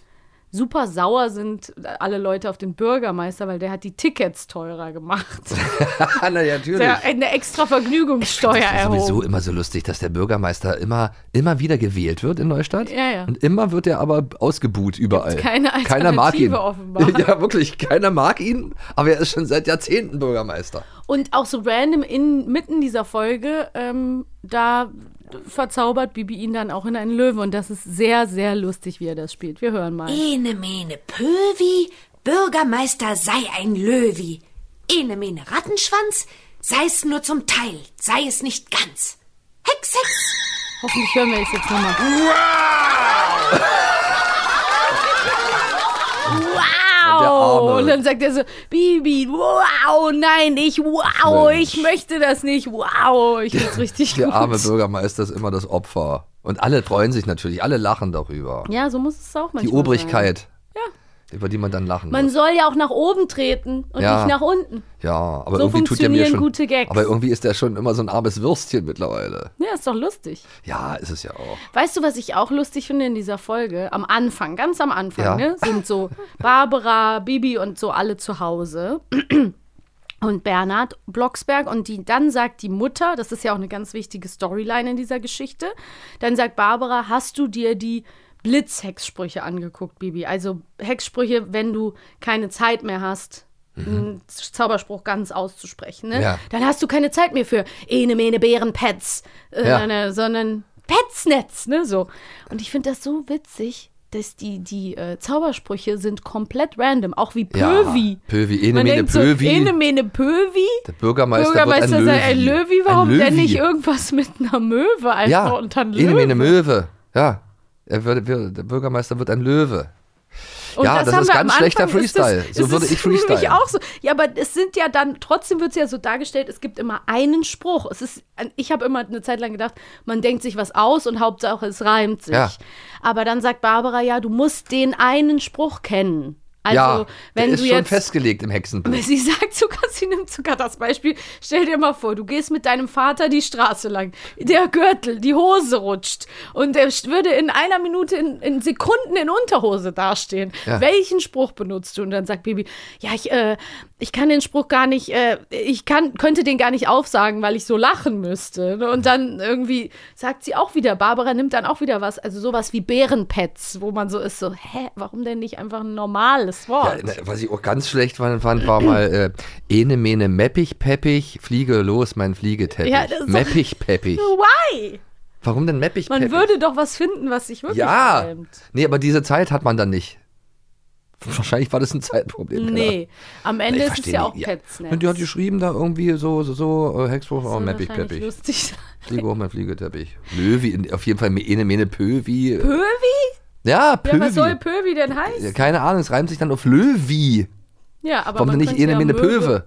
super sauer sind, alle Leute auf den Bürgermeister, weil der hat die Tickets teurer gemacht. [laughs] Na, natürlich. Der eine extra Vergnügungssteuer Das ist sowieso erhoben. immer so lustig, dass der Bürgermeister immer, immer wieder gewählt wird in Neustadt. Ja, ja. Und immer wird er aber ausgebuht überall. Gibt's keine Keiner mag ihn. Alternative offenbar. [laughs] Ja, wirklich. Keiner mag ihn, aber er ist schon seit Jahrzehnten Bürgermeister. Und auch so random in, mitten dieser Folge, ähm, da verzaubert Bibi ihn dann auch in einen Löwen. Und das ist sehr, sehr lustig, wie er das spielt. Wir hören mal. Ene mene Pöwi, Bürgermeister sei ein Löwi. Ene mene Rattenschwanz, sei es nur zum Teil, sei es nicht ganz. Hex, Hex! Hoffentlich hören wir es jetzt nochmal. Der Wow! Und dann sagt er so, Bibi, wow, nein, ich, wow, Mensch. ich möchte das nicht, wow. Ich find's richtig [laughs] Der gut. arme Bürgermeister ist immer das Opfer. Und alle freuen sich natürlich, alle lachen darüber. Ja, so muss es auch manchmal Die Sein. Obrigkeit, Ja. Über die man dann lachen Man muss. soll ja auch nach oben treten und Ja. nicht nach unten. Ja, aber So irgendwie tut er mir schon. gute Gags. Aber irgendwie ist er schon immer so ein armes Würstchen mittlerweile. Ja, ist doch lustig. Ja, ist es ja auch. Weißt du, was ich auch lustig finde in dieser Folge? Am Anfang, ganz am Anfang, Ja. ne, sind so [laughs] Barbara, Bibi und so alle zu Hause. [clears throat] Und Bernhard Blocksberg und die, dann sagt die Mutter, das ist ja auch eine ganz wichtige Storyline in dieser Geschichte, dann sagt Barbara, hast du dir die Blitzhexsprüche angeguckt, Bibi? Also Hexsprüche, wenn du keine Zeit mehr hast, einen Zauberspruch ganz auszusprechen, ne? Ja. Dann hast du keine Zeit mehr für Ene, Mene, Bären, Pets, äh, Ja. ne, sondern Petsnetz, ne, so. Und ich finde das so witzig, dass die, die äh, Zaubersprüche sind komplett random, auch wie Pövi. Ja, Pövi, ene, Man mene, denkt so, Pövi. Ene, Mene, Pövi. Der Bürgermeister, Bürgermeister wird ein sei ein Löwi. Löwi, warum denn nicht irgendwas mit einer Möwe einfach Ja, und dann ene, Löwe? mene, Möwe. Ja, er wird, der Bürgermeister wird ein Löwe. Und Ja, das haben ist ganz schlechter Anfang, Freestyle. Das, So würde ich mich freestylen. auch so. Ja, aber es sind ja dann, trotzdem wird es ja so dargestellt, es gibt immer einen Spruch. Es ist, ich habe immer eine Zeit lang gedacht, man denkt sich was aus und Hauptsache es reimt sich. Ja. Aber dann sagt Barbara, ja, du musst den einen Spruch kennen. Also, ja, wenn ist du schon jetzt festgelegt im Hexenbuch. [laughs] Sie sagt sogar, sie nimmt sogar das Beispiel. Stell dir mal vor, du gehst mit deinem Vater die Straße lang. Der Gürtel, die Hose rutscht. Und er würde in einer Minute, in, in Sekunden in Unterhose dastehen. Ja. Welchen Spruch benutzt du? Und dann sagt Baby, ja, ich, äh, ich kann den Spruch gar nicht, äh, ich kann, könnte den gar nicht aufsagen, weil ich so lachen müsste. ne? Und dann irgendwie sagt sie auch wieder, Barbara nimmt dann auch wieder was, also sowas wie Bärenpets, wo man so ist, so, hä, warum denn nicht einfach ein normales Ja, Wort? ne, was ich auch ganz schlecht fand, war mal äh, ene, mene, meppich, peppich, fliege los, mein Fliegeteppich. Ja, meppich, peppich. Why? Warum denn meppich, Man peppich? würde doch was finden, was sich wirklich Ja, reimt. nee, aber diese Zeit hat man dann nicht. Wahrscheinlich war das ein Zeitproblem. Nee, am Ende ist es ja auch ja. Petsnetz. Und die hat geschrieben da irgendwie so, so, so äh, oh, meppich, peppich. lustig sein. Fliege hoch, mein Fliegeteppich. Löwi, auf jeden Fall ene, mene, pöwi. Pöwi? Ja, Pöwi. Ja, was soll Pöwi denn heißen? Keine Ahnung, es reimt sich dann auf Löwi. Ja, aber Warum man denn nicht ene, ja mene, Möwe. Pöwe?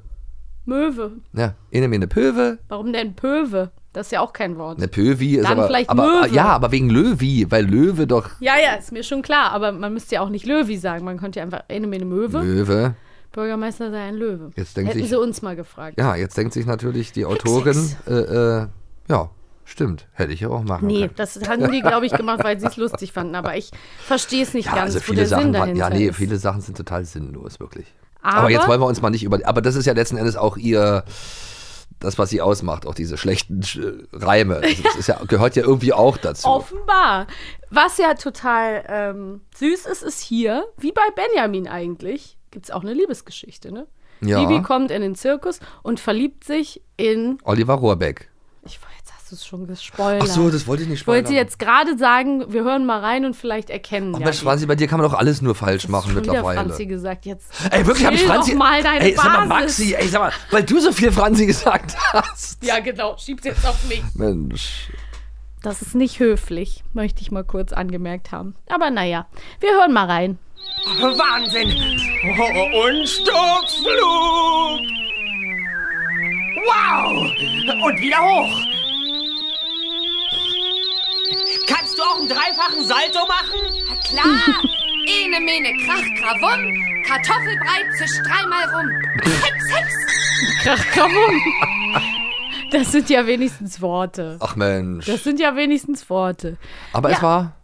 Möwe. Ja, ene, mene, Pöwe. Warum denn Pöwe? Das ist ja auch kein Wort. Ne, Pöwi ist Dann aber, vielleicht aber Möwe. ja, aber wegen Löwi, weil Löwe doch Ja, ja, ist mir schon klar, aber man müsste ja auch nicht Löwi sagen. Man könnte ja einfach Ene Mene Möwe. Löwe. Bürgermeister sei ein Löwe. Jetzt denkt Hätten sich- sie uns mal gefragt. Ja, jetzt denkt sich natürlich die Autorin, äh, äh, ja, stimmt, hätte ich ja auch machen Nee, können. das haben die, glaube ich, gemacht, weil sie es lustig fanden. Aber ich verstehe es nicht Ja, ganz, also wo viele der Sachen Sinn dahinter ja, nee, ist. viele Sachen sind total sinnlos, wirklich. Aber- Aber, jetzt wollen wir uns mal nicht über, aber das ist ja letzten Endes auch ihr, das, was sie ausmacht, auch diese schlechten Reime. Also das ja, [laughs] gehört ja irgendwie auch dazu. Offenbar. Was ja total ähm, süß ist, ist hier, wie bei Benjamin eigentlich, gibt es auch eine Liebesgeschichte, ne? Ja. Bibi kommt in den Zirkus und verliebt sich in. Oliver Rohrbeck. Hast du es schon gespoilert. Ach so, das wollte ich nicht Ich wollte spoilern. jetzt gerade sagen, wir hören mal rein und vielleicht erkennen Ach ja Franzi, bei dir kann man doch alles nur falsch machen Schon wieder mittlerweile. Franzi gesagt, jetzt Ey, wirklich, hab ich Franzi. doch mal deine ey, sag mal. Maxi, ey, sag mal, weil du so viel Franzi [laughs] gesagt hast. Ja, genau, schieb's jetzt auf mich. Mensch. Das ist nicht höflich, möchte ich mal kurz angemerkt haben. Aber naja, wir hören mal rein. Wahnsinn! Oh, und Sturzflug! Wow! Und wieder hoch! Kannst du auch einen dreifachen Salto machen? Na klar! Ene, mene, krach, krawum, Kartoffelbrei zischt dreimal rum. Hex, hex! Krachkramum. Das sind ja wenigstens Worte. Ach Mensch. Das sind ja wenigstens Worte. Aber es Ja. war.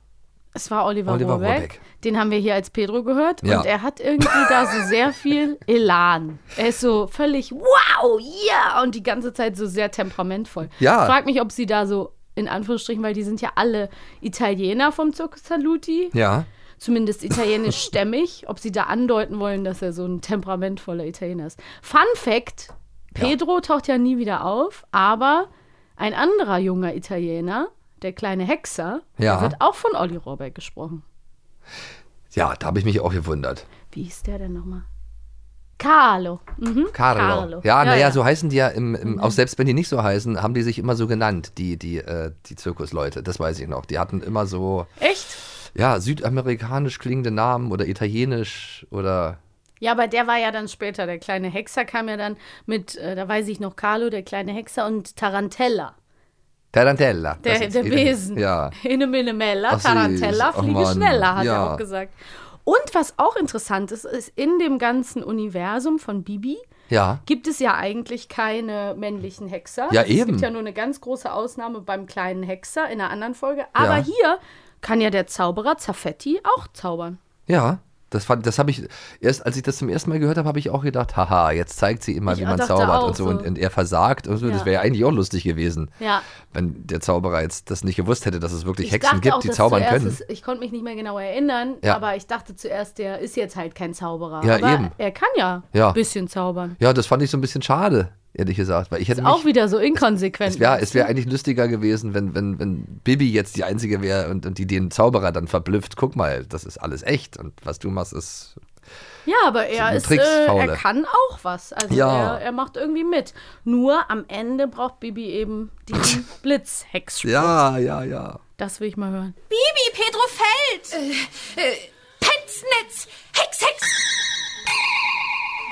Es war Oliver, Oliver Rohrbeck. Rohrbeck. Den haben wir hier als Pedro gehört. Ja. Und er hat irgendwie da so sehr viel [laughs] Elan. Er ist so völlig wow, yeah! Und die ganze Zeit so sehr temperamentvoll. Ja. Ich frage mich, ob sie da so, in Anführungsstrichen, weil die sind ja alle Italiener vom Circus Saluti. Ja. Zumindest italienisch [laughs] stämmig. Ob sie da andeuten wollen, dass er so ein temperamentvoller Italiener ist. Fun Fact: Pedro taucht ja nie wieder auf, aber ein anderer junger Italiener, der kleine Hexer, Ja. wird auch von Olli Rohrbeck gesprochen. Ja, da habe ich mich auch gewundert. Wie hieß der denn nochmal? Carlo. Mhm. Carlo. Ja, naja, ja. Mhm. so heißen die ja, im, im, auch selbst wenn die nicht so heißen, haben die sich immer so genannt, die, die, äh, die Zirkusleute. Das weiß ich noch. Die hatten immer so, Echt? ja, südamerikanisch klingende Namen oder italienisch oder. Ja, aber der war ja dann später. Der kleine Hexer kam ja dann mit, äh, da weiß ich noch, Carlo, der kleine Hexer und Tarantella. Tarantella. Der, der Besen. Ja. Hine Mine Mella. Tarantella, fliege schneller, hat er Ja. auch gesagt. Und was auch interessant ist, ist, in dem ganzen Universum von Bibi Ja. gibt es ja eigentlich keine männlichen Hexer. Ja, Also Es eben. gibt ja nur eine ganz große Ausnahme beim kleinen Hexer in einer anderen Folge. Aber Ja. hier kann ja der Zauberer Zaffetti auch zaubern. Ja. Das, fand- das habe ich, erst als ich das zum ersten Mal gehört habe, habe ich auch gedacht, haha, jetzt zeigt sie immer, Ich wie man zaubert und so. so. Und, und er versagt und so. Das Ja. wäre ja eigentlich auch lustig gewesen, Ja. wenn der Zauberer jetzt das nicht gewusst hätte, dass es wirklich Ich Hexen gibt, auch, die zaubern können. Es, ich konnte mich nicht mehr genau erinnern, Ja. aber ich dachte zuerst, der ist jetzt halt kein Zauberer. Ja, aber eben. er kann ja, Ja. ein bisschen zaubern. Ja, das fand ich so ein bisschen schade, ehrlich gesagt. Weil ich hätte Ist mich, auch wieder so inkonsequent. es wäre wär eigentlich lustiger gewesen, wenn, wenn, wenn Bibi jetzt die Einzige wäre und, und die den Zauberer dann verblüfft. Guck mal, das ist alles echt und was du machst ist. Ja, aber er ist, äh, Tricksfaule. er kann auch was. Also Ja. er, er macht irgendwie mit. Nur am Ende braucht Bibi eben diesen [laughs] Blitzhexspruch. Ja, ja, ja. Das will ich mal hören. Bibi, Pedro fällt! Äh, äh, Petznetz! Hex, Hex! [laughs]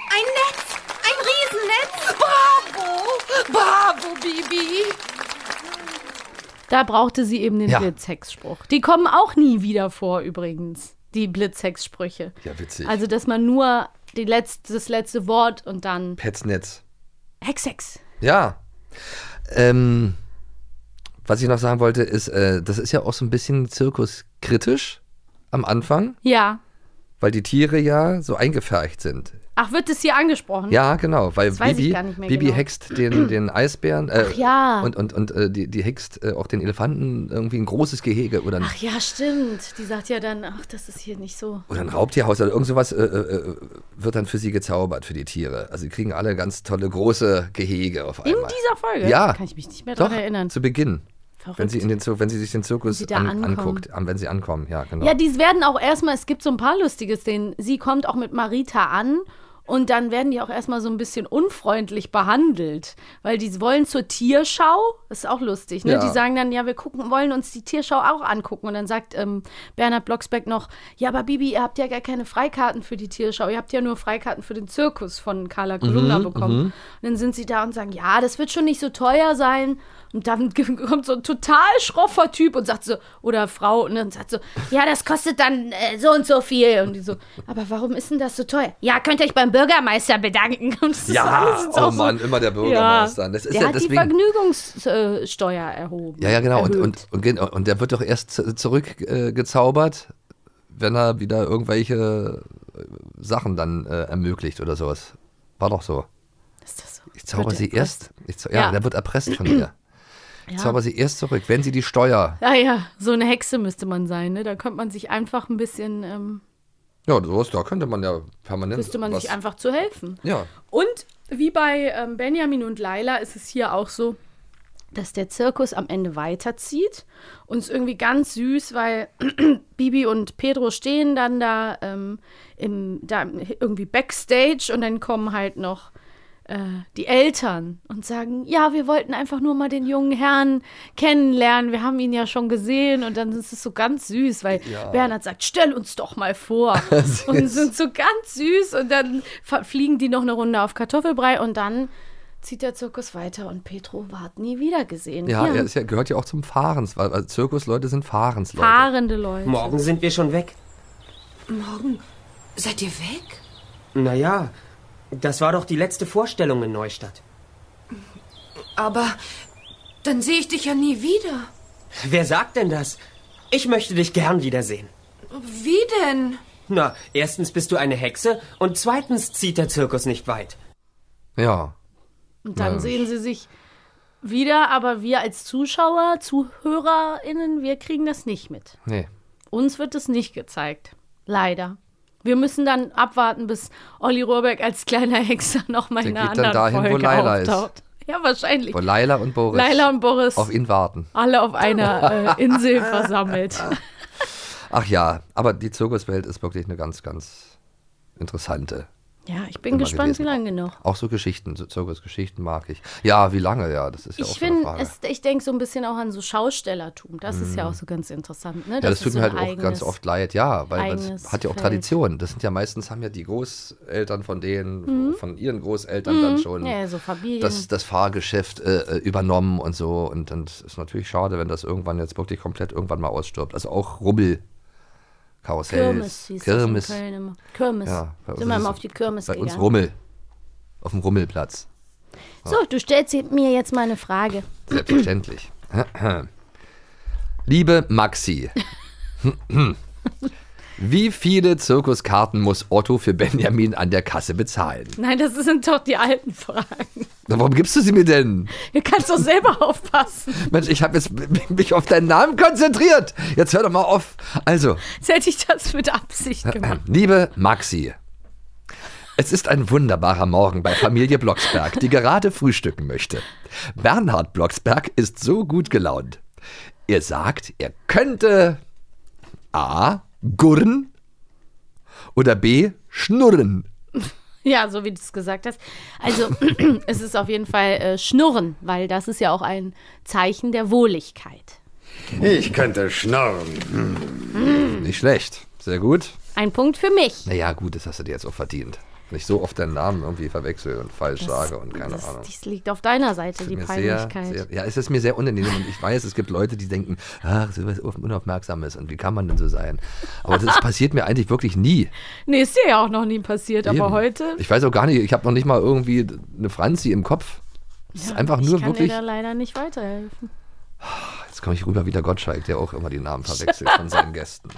Ein Netz! Ein Riesennetz! Bravo! Bravo, Bibi! Da brauchte sie eben den Ja. Blitzhexspruch. Die kommen auch nie wieder vor übrigens, die Blitzhexsprüche. Ja, witzig. Also, dass man nur die letzte, das letzte Wort und dann Petznetz. Hex, Hex. Ja. Ähm, was ich noch sagen wollte, ist, äh, das ist ja auch so ein bisschen zirkuskritisch am Anfang, Ja. weil die Tiere ja so eingefärcht sind. Ach, wird das hier angesprochen? Ja, genau, weil Bibi, Bibi genau. hext den, den Eisbären äh, Ach ja. und, und, und äh, die, die hext äh, auch den Elefanten irgendwie ein großes Gehege oder ein, Ach ja, stimmt. Die sagt ja dann, ach, das ist hier nicht so. oder ein Raubtierhaus oder irgend sowas äh, äh, wird dann für sie gezaubert, für die Tiere. Also sie kriegen alle ganz tolle große Gehege auf In einmal. dieser Folge? Ja. Kann ich mich nicht mehr daran erinnern. zu Beginn. Verrückt. Wenn sie, in den, wenn sie sich den Zirkus an, anguckt, an, wenn sie ankommen, ja, genau. Ja, die werden auch erstmal, es gibt so ein paar lustige Szenen. Sie kommt auch mit Marita an und dann werden die auch erstmal so ein bisschen unfreundlich behandelt, weil die wollen zur Tierschau. Das ist auch lustig, ne? Ja. Die sagen dann, ja, wir gucken, wollen uns die Tierschau auch angucken. Und dann sagt ähm, Bernhard Blocksbeck noch, ja, aber Bibi, ihr habt ja gar keine Freikarten für die Tierschau. Ihr habt ja nur Freikarten für den Zirkus von Carla Kolumna Mhm, bekommen. Und dann sind sie da und sagen, ja, das wird schon nicht so teuer sein. Und dann [laughs] kommt so ein total schroffer Typ und sagt so, oder Frau, und dann sagt so, ja, das kostet dann äh, so und so viel. Und die so, aber warum ist denn das so teuer? Ja, könnt ihr euch beim Bürgermeister bedanken. [laughs] Und Ja, oh auch so- Mann, immer der Bürgermeister. Ja, Das ist der ja hat deswegen. die Vergnügungssteuer erhoben. Ja, ja, genau. Und, und, und, und der wird doch erst zurückgezaubert, äh, wenn er wieder irgendwelche äh, Sachen dann äh, ermöglicht oder sowas. War doch so. ist das so? Ich zauber sie erst. Ich ja, Ja. der wird erpresst von [clears throat] ihr. Ja. zauber sie erst zurück, wenn sie die Steuer. Ja, ja, so eine Hexe müsste man sein, ne? Da könnte man sich einfach ein bisschen, ähm, Ja, sowas, da könnte man ja permanent. wüsste man was, sich einfach zu helfen. Ja. Und wie bei ähm, Benjamin und Laila ist es hier auch so, dass der Zirkus am Ende weiterzieht. Und es ist irgendwie ganz süß, weil [clears throat] Bibi und Pedro stehen dann da, ähm, im, da irgendwie backstage und dann kommen halt noch die Eltern und sagen, ja, wir wollten einfach nur mal den jungen Herrn kennenlernen. Wir haben ihn ja schon gesehen und dann ist es so ganz süß, weil Bernhard sagt, stell uns doch mal vor. [laughs] und sind so ganz süß und dann fliegen die noch eine Runde auf Kartoffelbrei und dann zieht der Zirkus weiter und Petro ward nie wieder gesehen. Ja, Hier, er ist ja, gehört ja auch zum Fahrens, weil weil Zirkusleute sind Fahrensleute. fahrende Leute. Morgen sind wir schon weg. Morgen seid ihr weg? Naja, das war doch die letzte Vorstellung in Neustadt. Aber dann sehe ich dich ja nie wieder. Wer sagt denn das? Ich möchte dich gern wiedersehen. Wie denn? Na, erstens bist du eine Hexe und zweitens zieht der Zirkus nicht weit. Ja. Und dann Ja. sehen sie sich wieder, aber wir als Zuschauer, ZuhörerInnen, wir kriegen das nicht mit. Nee. Uns wird es nicht gezeigt. Leider. Wir müssen dann abwarten, bis Olli Rohrbeck als kleiner Hexer nochmal in Der einer anderen dahin, wo Folge Laila ist. auftaucht. Ja, wahrscheinlich. Wo Laila und Boris Laila und Boris auf ihn warten. alle auf einer äh, Insel versammelt. Ach ja, aber die Zirkuswelt ist wirklich eine ganz, ganz interessante. Ja, ich bin gespannt, wie lange noch. Auch so Geschichten, so Zirkusgeschichten mag ich. Ja, wie lange, ja, das ist ja Ich auch so eine finde, Frage. es- ich denke so ein bisschen auch an so Schaustellertum. Das ist ja auch so ganz interessant. Ne? ja, das ist tut mir halt auch ganz oft leid, ja, weil das hat ja auch Feld. Tradition. Das sind ja meistens, haben ja die Großeltern von denen, von ihren Großeltern dann schon Mhm. Ja, so das, das Fahrgeschäft äh, äh, übernommen und so. Und dann ist natürlich schade, wenn das irgendwann jetzt wirklich komplett irgendwann mal ausstirbt. Also auch Rubbel, Karussells, Kirmes Kirmes. Köln immer. Kirmes. Ja, bei uns Sind wir mal es- auf die Kirmes Bei uns gegangen. Rummel. Auf dem Rummelplatz. So, du stellst mir jetzt mal eine Frage. Selbstverständlich. [clears throat] Liebe Maxi, [laughs] [clears throat] wie viele Zirkuskarten muss Otto für Benjamin an der Kasse bezahlen? Nein, das sind doch die alten Fragen. Na, Warum gibst du sie mir denn? Du kannst doch selber [laughs] aufpassen. Mensch, ich habe jetzt mich auf deinen Namen konzentriert. Jetzt hör doch mal auf. Also, Jetzt hätte ich das mit Absicht gemacht. [clears throat] liebe Maxi, es ist ein wunderbarer Morgen bei Familie Blocksberg, die gerade frühstücken möchte. Bernhard Blocksberg ist so gut gelaunt. Er sagt, er könnte A. gurren oder B. schnurren. Ja, so wie du es gesagt hast. Also, [clears throat] es ist auf jeden Fall äh, Schnurren, weil das ist ja auch ein Zeichen der Wohligkeit. Ich könnte schnurren. Nicht schlecht. Sehr gut. Ein Punkt für mich. Naja, gut, das hast du dir jetzt auch verdient. Wenn ich so oft deinen Namen irgendwie verwechsel und falsch sage und keine das, Ahnung. dies liegt auf deiner Seite, die mir sehr, Peinlichkeit. sehr, ja, es ist mir sehr unangenehm und ich weiß, es gibt Leute, die denken, ach, so was Unaufmerksames und wie kann man denn so sein? Aber das [laughs] passiert mir eigentlich wirklich nie. Nee, ist dir ja auch noch nie passiert, aber Eben. heute. Ich weiß auch gar nicht, ich habe noch nicht mal irgendwie eine Franzi im Kopf. Es ist einfach nur ich kann wirklich. dir da leider nicht weiterhelfen. [sighs] Jetzt komme ich rüber wie der Gottschalk, der auch immer die Namen verwechselt von seinen Gästen.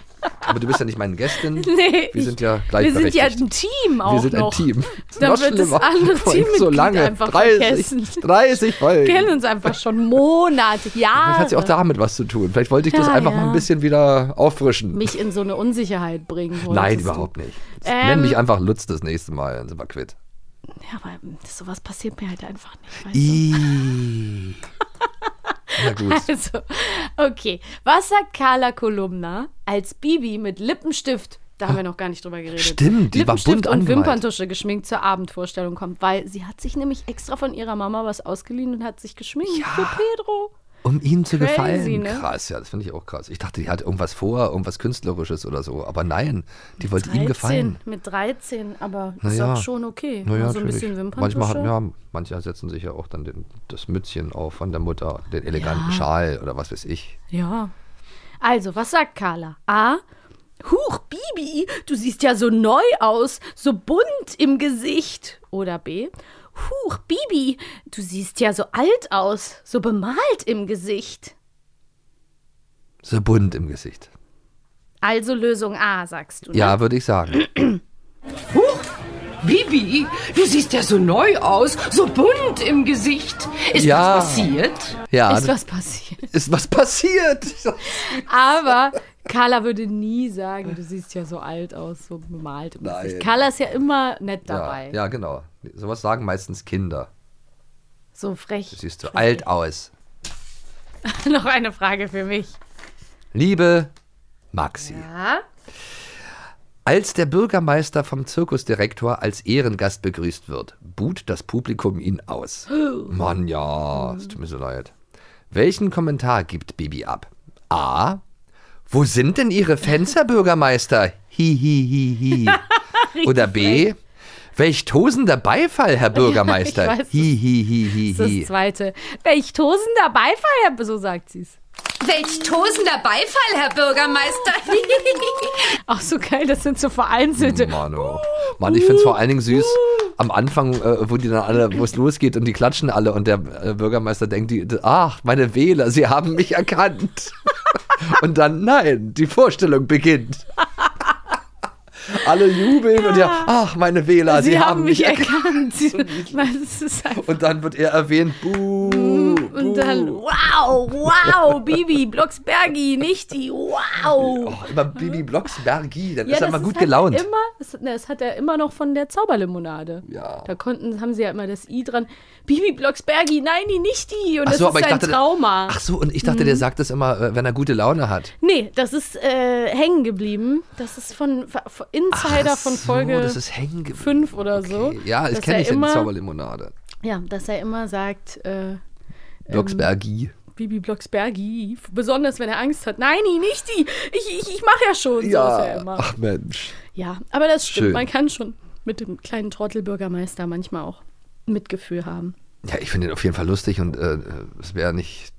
Aber du bist ja nicht meine Gästin. [laughs] Nee, Wir sind ja Wir gleichberechtigt. sind ja ein Team auch Wir sind noch. ein Team. Dann Noch wird das andere Teammitglied so lange. einfach 30, vergessen. 30 Folgen. Wir kennen uns einfach schon Monate, Jahre. Das hat ja auch damit was zu tun. Vielleicht wollte ich das Ja, einfach ja. mal ein bisschen wieder auffrischen. mich in so eine Unsicherheit bringen. Nein, überhaupt nicht. Ähm, Nenn mich einfach Lutz das nächste Mal, dann sind wir quitt. Ja, aber sowas passiert mir halt einfach nicht. Weißt. [laughs] Na gut. [laughs] Also, okay. Was sagt Carla Kolumna, als Bibi mit Lippenstift, da haben wir noch gar nicht drüber geredet, Stimmt, die war Lippenstift bunt und angemalt. Wimperntusche geschminkt zur Abendvorstellung kommt, weil sie hat sich nämlich extra von ihrer Mama was ausgeliehen und hat sich geschminkt für Pedro. Um ihnen zu Crazy, gefallen. ne? Krass, ja, das finde ich auch krass. Ich dachte, die hat irgendwas vor, irgendwas Künstlerisches oder so. Aber nein, die wollte ihm gefallen. Mit 13, aber Na ist ja. auch schon okay. Naja, so ein bisschen Wimperntusche. Manchmal hat, ja, manche setzen sich ja auch dann den, das Mützchen auf von der Mutter, den eleganten Schal oder was weiß ich. Ja. Also, was sagt Carla? A. Huch, Bibi, du siehst ja so neu aus, so bunt im Gesicht. Oder B. Huch, Bibi, du siehst ja so alt aus, so bemalt im Gesicht. So bunt im Gesicht. Also Lösung A, sagst du. Ne? Ja, würde ich sagen. [clears throat] Bibi, du siehst ja so neu aus, so bunt im Gesicht. Ist Ja. was passiert? Ja, Ist was passiert. ist was passiert. [laughs] Aber Carla würde nie sagen, du siehst ja so alt aus, so bemalt Nein. Carla ist ja immer nett Ja, dabei. ja, genau. Sowas sagen meistens Kinder. So frech. Du siehst so alt aus. [laughs] Noch eine Frage für mich. Liebe Maxi, Ja? als der Bürgermeister vom Zirkusdirektor als Ehrengast begrüßt wird, buht das Publikum ihn aus. Mann, ja, es tut mir so leid. Welchen Kommentar gibt Bibi ab? A. Wo sind denn Ihre Fans, Herr Bürgermeister? Hi, hi, hi, hi. [laughs] Oder B. Welch tosender Beifall, Herr [laughs] Bürgermeister. weiß es. hi, hi, hi, hi, Das ist hi. das zweite. Welch tosender Beifall, Herr- so sagt sie's. Welch tosender Beifall, Herr Bürgermeister. [laughs] Auch so geil, das sind so vereinzelte. Mann, oh. Mann, ich finde es vor allen Dingen süß. Am Anfang, äh, wo die dann alle, wo es losgeht und die klatschen alle und der äh, Bürgermeister denkt, die, ach, meine Wähler, sie haben mich erkannt. Und dann, nein, die Vorstellung beginnt. Alle jubeln und ja, ach, meine Wähler, sie, haben mich erkannt. [laughs] Einfach Und dann wird er erwähnt, buh, Und dann, wow, wow, Bibi, Blocksbergi, nicht die, wow. Oh, immer Bibi Blocksbergi, dann ist er immer gut halt gelaunt. Immer, das, ne, das hat er immer noch von der Zauberlimonade. Ja. Da konnten, haben sie ja immer das I dran. Bibi Blocksbergi, nein, die, nicht die. Und Ach das so, ist sein dachte, Trauma. ach so, und ich dachte, der sagt das immer, äh, wenn er gute Laune hat. Nee, das ist äh, hängen geblieben. Das ist von, von Insider Ach von so, Folge geblieben. 5 oder so. Okay. Ja, das kenne ich in immer, Zauberlimonade. Ja, dass er immer sagt, äh, Blocksbergi. Bibi Blocksbergi, besonders wenn er Angst hat. Nein, die, nicht die. Ich, ich, ich mache ja schon. So ist er immer. ach Mensch. Ja, aber das stimmt. Schön. Man kann schon mit dem kleinen Trottelbürgermeister manchmal auch Mitgefühl haben. Ja, ich finde ihn auf jeden Fall lustig und äh, es wäre nicht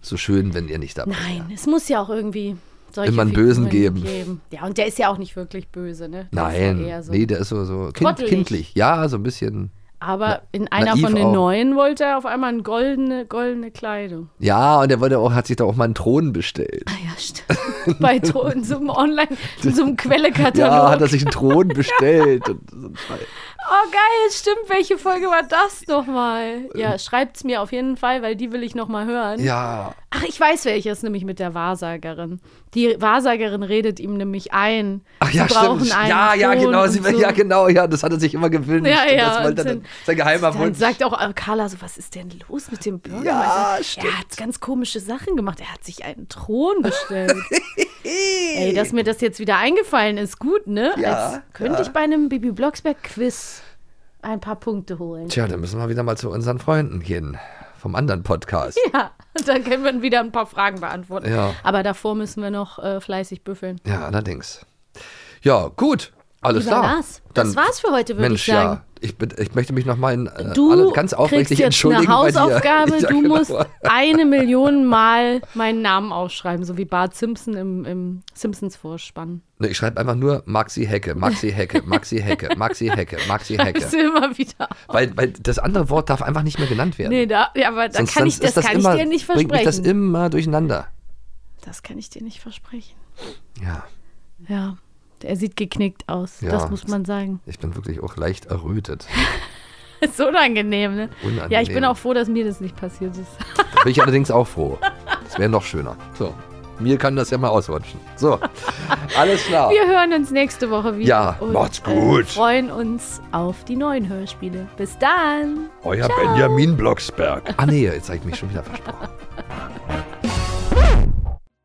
so schön, wenn ihr nicht dabei Nein, es muss ja auch irgendwie Immer einen Bösen geben. Ja, und der ist ja auch nicht wirklich böse, ne? Der ist Nein, ja so. nee, der ist so, so kind, kindlich. Ja, so ein bisschen. Aber in einer von den auch. neuen wollte er auf einmal eine goldene, goldene Kleidung. Ja, und er wollte auch, hat sich da auch mal einen Thron bestellt. Ah ja, stimmt. Bei in so einem Online, in so einem Quellekatalog. Ja, hat er sich einen Thron bestellt. Scheiß. Oh geil, stimmt. Welche Folge war das nochmal? Ja, schreibt's mir auf jeden Fall, weil die will ich nochmal hören. ja, Ach, ich weiß welches, nämlich mit der Wahrsagerin. Die Wahrsagerin redet ihm nämlich ein. Ach ja, sie brauchen stimmt. einen Ja, ja, genau. Sie, so. Ja, genau, ja, das hat er sich immer gewünscht. Ja, ja, Das wollte er dann, sein geheimer Wunsch. sagt auch äh, Carla so, was ist denn los mit dem Bürgermeister? Ja, Er stimmt. hat ganz komische Sachen gemacht. Er hat sich einen Thron bestellt. [laughs] Ey, dass mir das jetzt wieder eingefallen ist, gut, ne? Ja, Als könnte ja. ich bei einem Bibi Blocksberg-Quiz ein paar Punkte holen. Tja, dann müssen wir wieder mal zu unseren Freunden gehen. Vom anderen Podcast. Ja, [laughs] dann können wir wieder ein paar Fragen beantworten. Ja. Aber davor müssen wir noch äh, fleißig büffeln. Ja, allerdings. Ja, gut. Alles Lieber klar. Lars, das war's für heute, würde Mensch, ich sagen. ja. Ich, ich möchte mich nochmal in, äh, ganz aufrichtig entschuldigen eine Hausaufgabe. [laughs] Ja, du genau. musst eine Million Mal meinen Namen aufschreiben, so wie Bart Simpson im, im Simpsons-Vorspann. Ne, ich schreibe einfach nur Maxi Hecke, Maxi Hecke, Maxi Hecke, Maxi Hecke, Maxi [laughs] Hecke. Du immer wieder auf. Weil, weil das andere Wort darf einfach nicht mehr genannt werden. Nee, da, ja, aber da Sonst- kann ich, das ist kann immer, ich dir nicht Bringt mich das versprechen. immer durcheinander. Das kann ich dir nicht versprechen. Ja, Ja, er sieht geknickt aus. Ja. Das muss man sagen. ich bin wirklich auch leicht errötet. [laughs] Ist unangenehm, ne? Unangenehm. Ja, ich bin auch froh, dass mir das nicht passiert ist. Da bin ich allerdings auch froh. Das wäre noch schöner. So, mir kann das ja mal ausrutschen. So, alles klar. Wir hören uns nächste Woche wieder. Ja, und, macht's Äh, gut. freuen uns auf die neuen Hörspiele. Bis dann. Euer Benjamin Blocksberg. Ah nee, jetzt habe ich mich schon wieder versprochen.